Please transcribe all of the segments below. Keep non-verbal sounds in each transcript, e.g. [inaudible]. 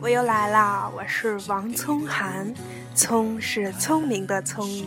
我又来啦！我是王聪涵，聪是聪明的聪，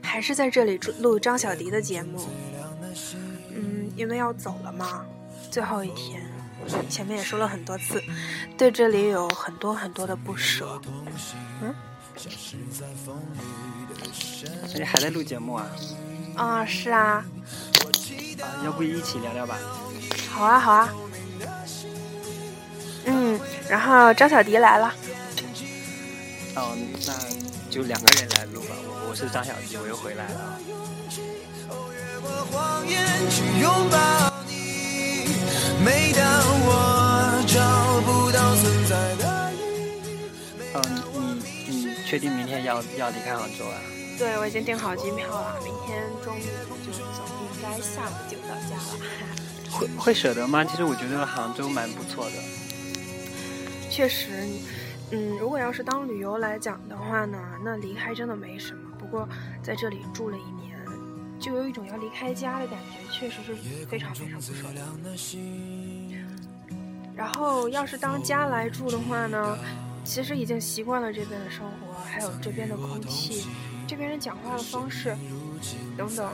还是在这里录张小迪的节目。嗯，因为要走了嘛，最后一天，前面也说了很多次，对这里有很多很多的不舍。嗯。你还在录节目啊？啊，是啊。啊，要不一起聊聊吧？好啊，好啊。嗯，然后张小迪来了。哦，那就两个人来录吧。我我是张小迪，我又回来了。嗯，你你确定明天要要离开杭州啊？对，我已经订好机票了，明天中午就走，应该下午就到家了。会会舍得吗？其实我觉得杭州蛮不错的。确实，嗯，如果要是当旅游来讲的话呢，那离开真的没什么。不过在这里住了一年，就有一种要离开家的感觉，确实是非常非常不舍得。然后要是当家来住的话呢，其实已经习惯了这边的生活，还有这边的空气，这边人讲话的方式等等。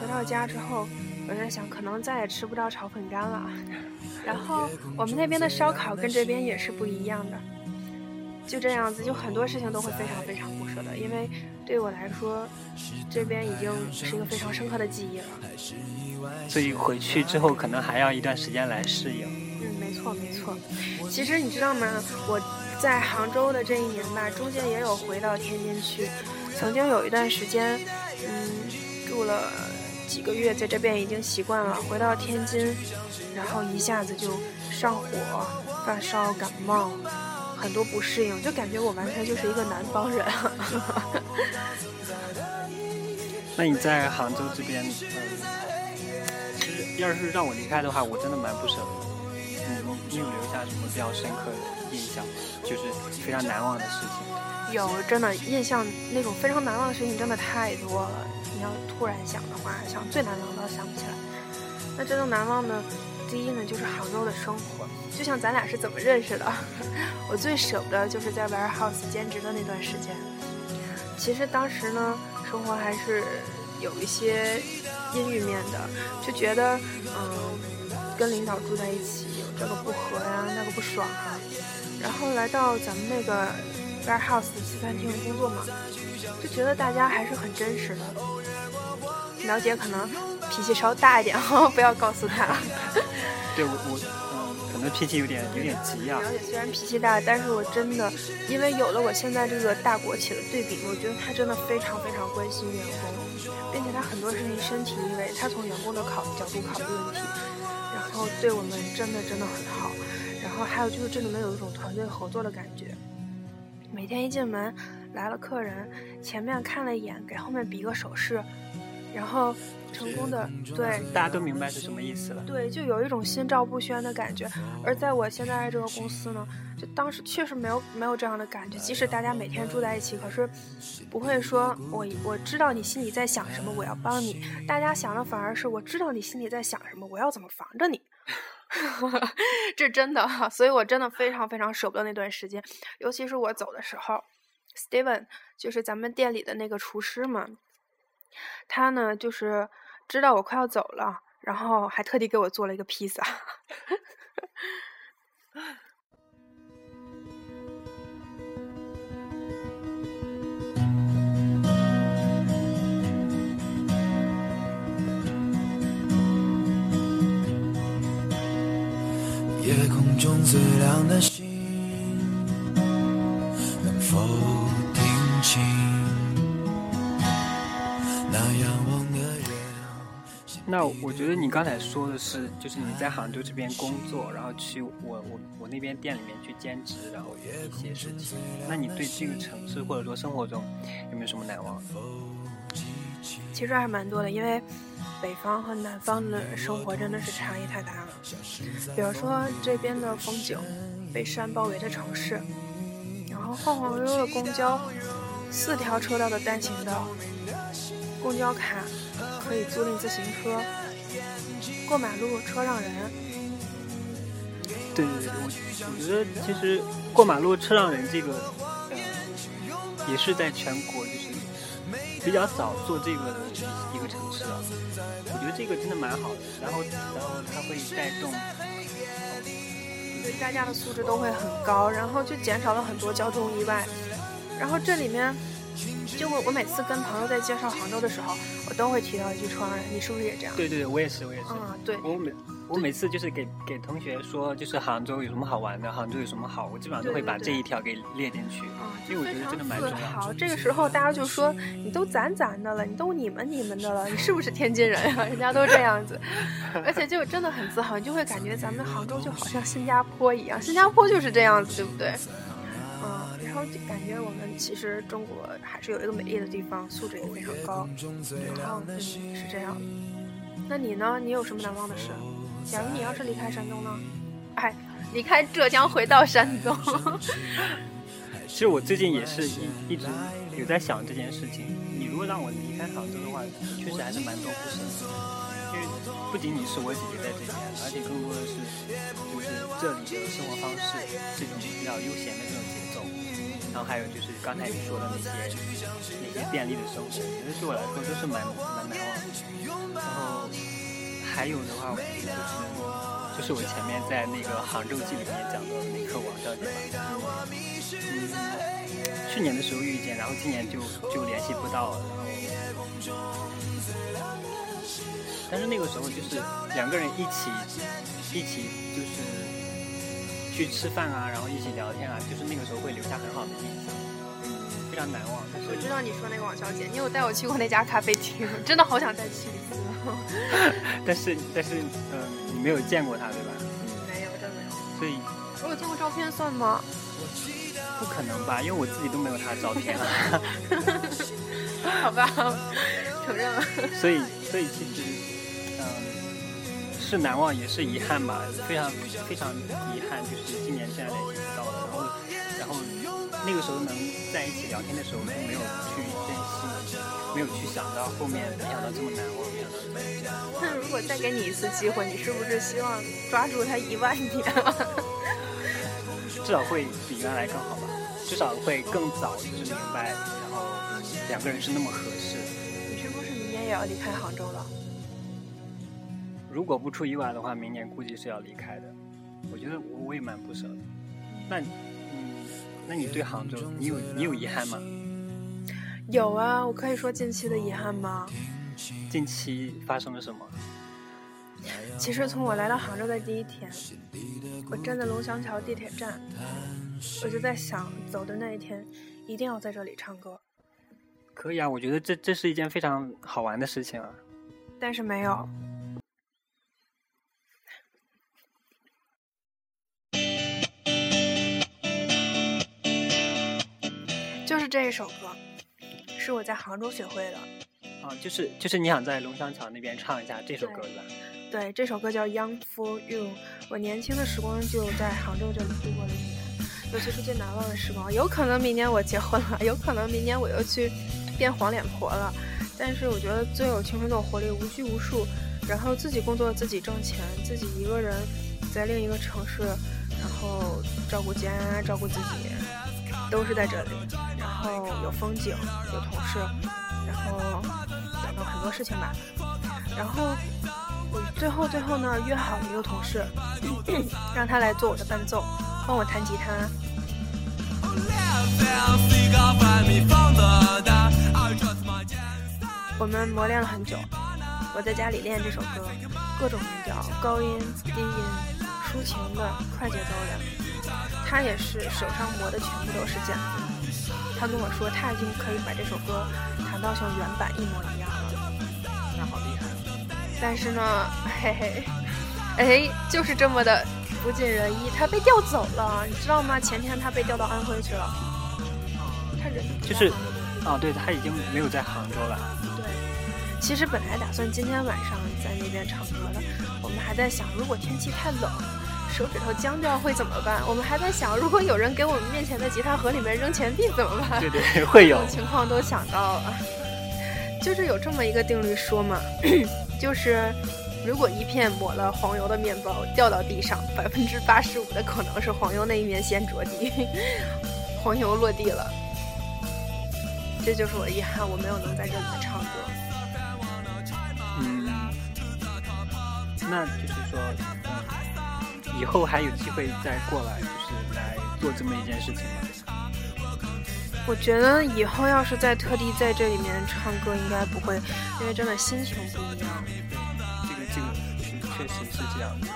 回到家之后，我在想，可能再也吃不到炒粉干了。然后我们那边的烧烤跟这边也是不一样的，就这样子，就很多事情都会非常非常不舍得，因为对我来说，这边已经是一个非常深刻的记忆了。所以回去之后可能还要一段时间来适应。嗯，没错没错。其实你知道吗？我在杭州的这一年吧，中间也有回到天津去，曾经有一段时间，嗯，住了。几个月在这边已经习惯了，回到天津，然后一下子就上火、发烧、感冒，很多不适应，就感觉我完全就是一个南方人。[laughs] 那你在杭州这边，嗯，其实要是让我离开的话，我真的蛮不舍得。你有留下什么比较深刻的印象？就是非常难忘的事情？有，真的印象那种非常难忘的事情真的太多了。你要突然想的话，想最难忘的想不起来。那真正难忘的，第一呢就是杭州的生活。就像咱俩是怎么认识的？[laughs] 我最舍不得就是在 warehouse 兼职的那段时间。其实当时呢，生活还是有一些阴郁面的，就觉得嗯，跟领导住在一起这个不和呀，那个不爽啊。然后来到咱们那个 warehouse 西餐厅工作嘛，就觉得大家还是很真实的。苗姐可能脾气稍大一点哈，[laughs] 不要告诉她。对我我，可能脾气有点有点急啊。苗姐虽然脾气大，但是我真的因为有了我现在这个大国企的对比，我觉得他真的非常非常关心员工，并且他很多事情身体力为，他从员工的考角度考虑问题，然后对我们真的真的很好。然后还有就是这里面有一种团队合作的感觉，每天一进门来了客人，前面看了一眼，给后面比个手势。然后成功的对，大家都明白是什么意思了。对，就有一种心照不宣的感觉。而在我现在这个公司呢，就当时确实没有没有这样的感觉。即使大家每天住在一起，可是不会说我我知道你心里在想什么，我要帮你。大家想的反而是我知道你心里在想什么，我要怎么防着你。[laughs] 这真的，所以我真的非常非常舍不得那段时间。尤其是我走的时候，Steven 就是咱们店里的那个厨师嘛。他呢，就是知道我快要走了，然后还特地给我做了一个披萨。夜空中最亮的星那我觉得你刚才说的是，就是你在杭州这边工作，然后去我我我那边店里面去兼职，然后一些事情。那你对这个城市或者说生活中有没有什么难忘？其实还蛮多的，因为北方和南方的生活真的是差异太大了。比如说这边的风景，被山包围的城市，然后晃晃悠悠的公交，四条车道的单行道，公交卡可以租赁自行车，过马路车让人。对对对，我我觉得其实过马路车让人这个，呃，也是在全国就是比较早做这个的一个城市啊。我觉得这个真的蛮好的，然后然后它会带动，对大家的素质都会很高，然后就减少了很多交通意外。然后这里面，就我我每次跟朋友在介绍杭州的时候，我都会提到一句车让人，你是不是也这样？对对对，我也是我也是。嗯，对。我每我每次就是给给同学说，就是杭州有什么好玩的，杭州有什么好，我基本上都会把这一条给列进去。啊，因为我觉得真的蛮重要。好，这个时候大家就说你都咱咱的了，你都你们你们的了，你是不是天津人呀？人家都这样子，而且就真的很自豪，你就会感觉咱们杭州就好像新加坡一样，新加坡就是这样子，对不对？嗯，然后就感觉我们其实中国还是有一个美丽的地方，素质也非常高。然后嗯是这样。那你呢？你有什么难忘的事？假如你要是离开山东呢？哎，离开浙江回到山东。[laughs] 其实我最近也是一一直有在想这件事情。你如果让我离开杭州的话，确实还是蛮多不舍的。为不仅仅是我姐姐在这边，而且更多的是就是这里的生活方式，这种比较悠闲的这种节奏。然后还有就是刚才你说的那些那些便利的生活，我觉得对我来说都是蛮蛮难忘的。然后。还有的话，就是就是我前面在那个《杭州记》里面讲的那个王小姐吧，嗯，去年的时候遇见，然后今年就就联系不到了，然后，但是那个时候就是两个人一起一起就是去吃饭啊，然后一起聊天啊，就是那个时候会留下很好的印象，非常难忘。我知道你说那个王小姐，你有带我去过那家咖啡厅，真的好想再去一次。但是但是，嗯，你没有见过她，对吧？嗯，没有，真没有。所以，我有见过照片，算吗？不可能吧，因为我自己都没有她的照片啊。[laughs] 好吧，[laughs] 承认了。所以，所以其实，嗯，是难忘，也是遗憾吧。非常非常遗憾，就是今年现在联系不到了。然后，然后那个时候能在一起聊天的时候，就没有去珍惜。没有去想到后面，没想到这么难忘，没想到这么这样。那如果再给你一次机会，你是不是希望抓住他一万年？[laughs] 至少会比原来更好吧，至少会更早就是明白，然后两个人是那么合适。你是不是明年也要离开杭州了？如果不出意外的话，明年估计是要离开的。我觉得我我也蛮不舍的。那嗯，那你对杭州，你有你有遗憾吗？有啊，我可以说近期的遗憾吗？近期发生了什么？其实从我来到杭州的第一天，我站在龙翔桥地铁站，我就在想，走的那一天一定要在这里唱歌。可以啊，我觉得这这是一件非常好玩的事情啊。但是没有，是这一首歌。是我在杭州学会的，啊，就是就是你想在龙翔桥那边唱一下这首歌对吧？对，这首歌叫《Young for You》。我年轻的时光就在杭州这里度过了一年，尤其是最难忘的时光。有可能明年我结婚了，有可能明年我又去变黄脸婆了。但是我觉得最有青春的活力，无拘无束，然后自己工作自己挣钱，自己一个人在另一个城市，然后照顾家，照顾自己。都是在这里，然后有风景，有同事，然后等等很多事情吧。然后我最后最后呢，约好了一个同事，[clears throat] 让他来做我的伴奏，帮我弹吉他。我们磨练了很久，我在家里练这首歌，各种音调，高音、低音、抒情的、快节奏的。他也是手上磨的全部都是茧子。他跟我说，他已经可以把这首歌弹到像原版一模一样了。那好厉害！但是呢，嘿嘿，哎，就是这么的不尽人意。他被调走了，你知道吗？前天他被调到安徽去了。他人就是，哦，对，他已经没有在杭州了。对，其实本来打算今天晚上在那边唱歌的，我们还在想，如果天气太冷。手指头僵掉会怎么办？我们还在想，如果有人给我们面前的吉他盒里面扔钱币怎么办？[laughs] 对对，会有情况都想到了。就是有这么一个定律说嘛，[clears throat] 就是如果一片抹了黄油的面包掉到地上，百分之八十五的可能是黄油那一面先着地，[laughs] 黄油落地了。这就是我遗憾，我没有能在这里面唱歌。嗯，那就是说，以后还有机会再过来，就是来做这么一件事情吗？我觉得以后要是再特地在这里面唱歌，应该不会，因为真的心情不一样。这个这个是确实是这样子的。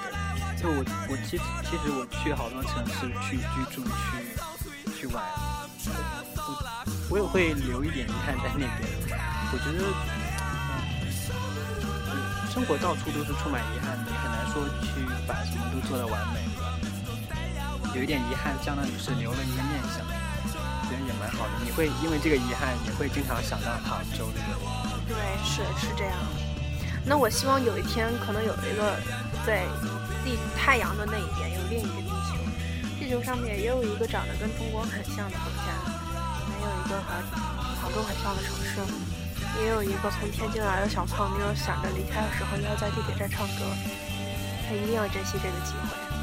就我我其实其实我去好多城市去居住去去玩，我我也会留一点遗憾在那边。我觉得，嗯，生活到处都是充满遗憾，的很难说去把什么都做的完美。有一点遗憾，相当于是留了一个念想，觉得也蛮好的。你会因为这个遗憾，你会经常想到杭州，对不对？对，是是这样。那我希望有一天，可能有一个在地太阳的那一边，有另一个地球，地球上面也有一个长得跟中国很像的国家，还有一个和杭州很像的城市，也有一个从天津来的小胖妞，想着离开的时候要在地铁站唱歌，一定要珍惜这个机会。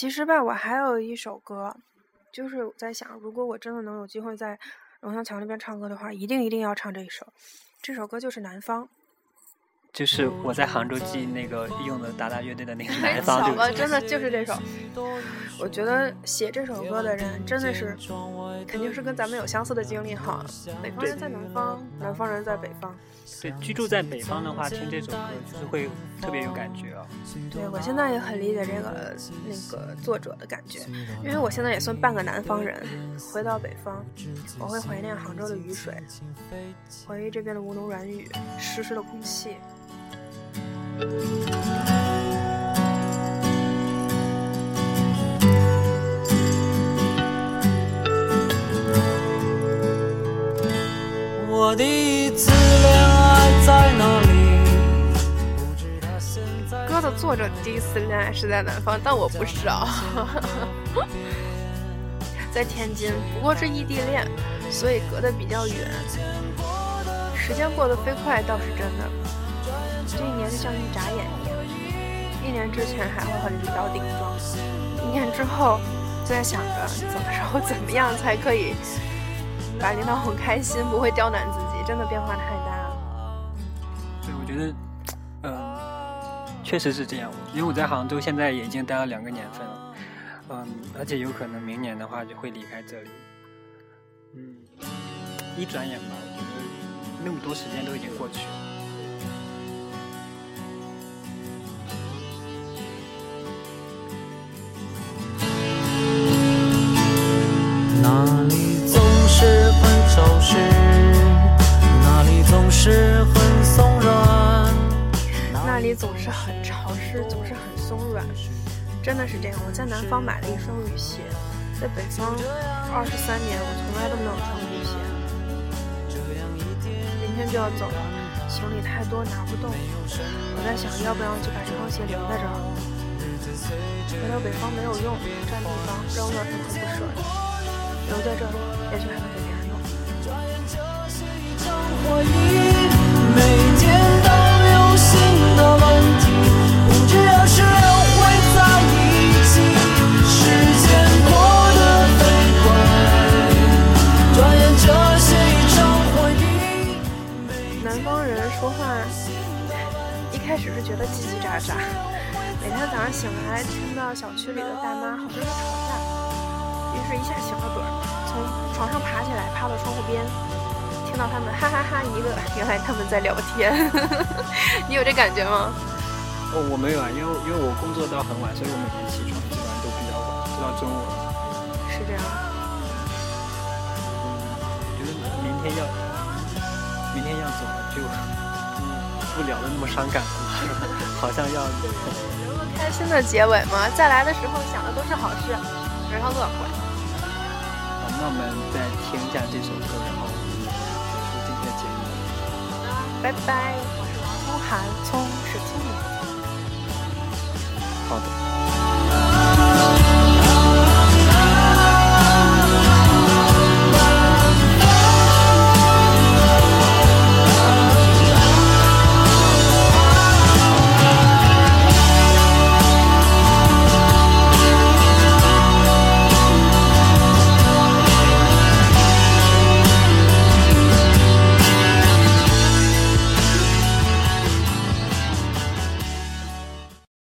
其实吧，我还有一首歌，就是我在想，如果我真的能有机会在龙翔桥那边唱歌的话，一定一定要唱这一首。这首歌就是《南方》，就是我在杭州记那个用的达达乐队的那个《南方》，巧了，真的就是这首。我觉得写这首歌的人真的是，肯定是跟咱们有相似的经历哈。北方人在南方，南方人在北方。对，居住在北方的话，听这首歌就是会特别有感觉啊。对，我现在也很理解这个那个作者的感觉，因为我现在也算半个南方人。回到北方，我会怀念杭州的雨水，回忆这边的吴侬软语，湿湿的空气。歌的作者第一次恋爱是在南方，但我不是啊，[laughs] 在天津，不过是异地恋，所以隔得比较远。时间过得飞快倒是真的，这一年就像一眨眼一样。一年之前还会很领导顶撞，一年之后就在想着怎么着怎么样才可以。把领导哄开心，不会刁难自己，真的变化太大了。对，我觉得，嗯，确实是这样。因为我在杭州现在已经待了两个年份了，嗯，而且有可能明年的话就会离开这里。嗯，一转眼吧，我觉得那么多时间都已经过去了。很潮湿，总是很松软，真的是这样。我在南方买了一双雨鞋，在北方二十三年，我从来都没有穿过雨鞋。明天就要走了，行李太多拿不动，我在想要不要就把这双鞋留在这儿。回到北方没有用，占地方，扔了很不舍得。留在这里，也许还能给别人用。醒到窗户边，听到他们哈哈哈一个，原来他们在聊天。[laughs] 你有这感觉吗？哦，我没有啊，因为因为我工作到很晚，所以我每天起床基本上都比较晚，直到中午。是这样。嗯，觉得明天要明天要走了，就嗯不聊的那么伤感了，好像要。留 [laughs] 个开心的结尾嘛，再来的时候想的都是好事，然后乐观。好，那我们再听一下这首歌，然后。拜拜，我是王聪涵，聪是聪明的。好的。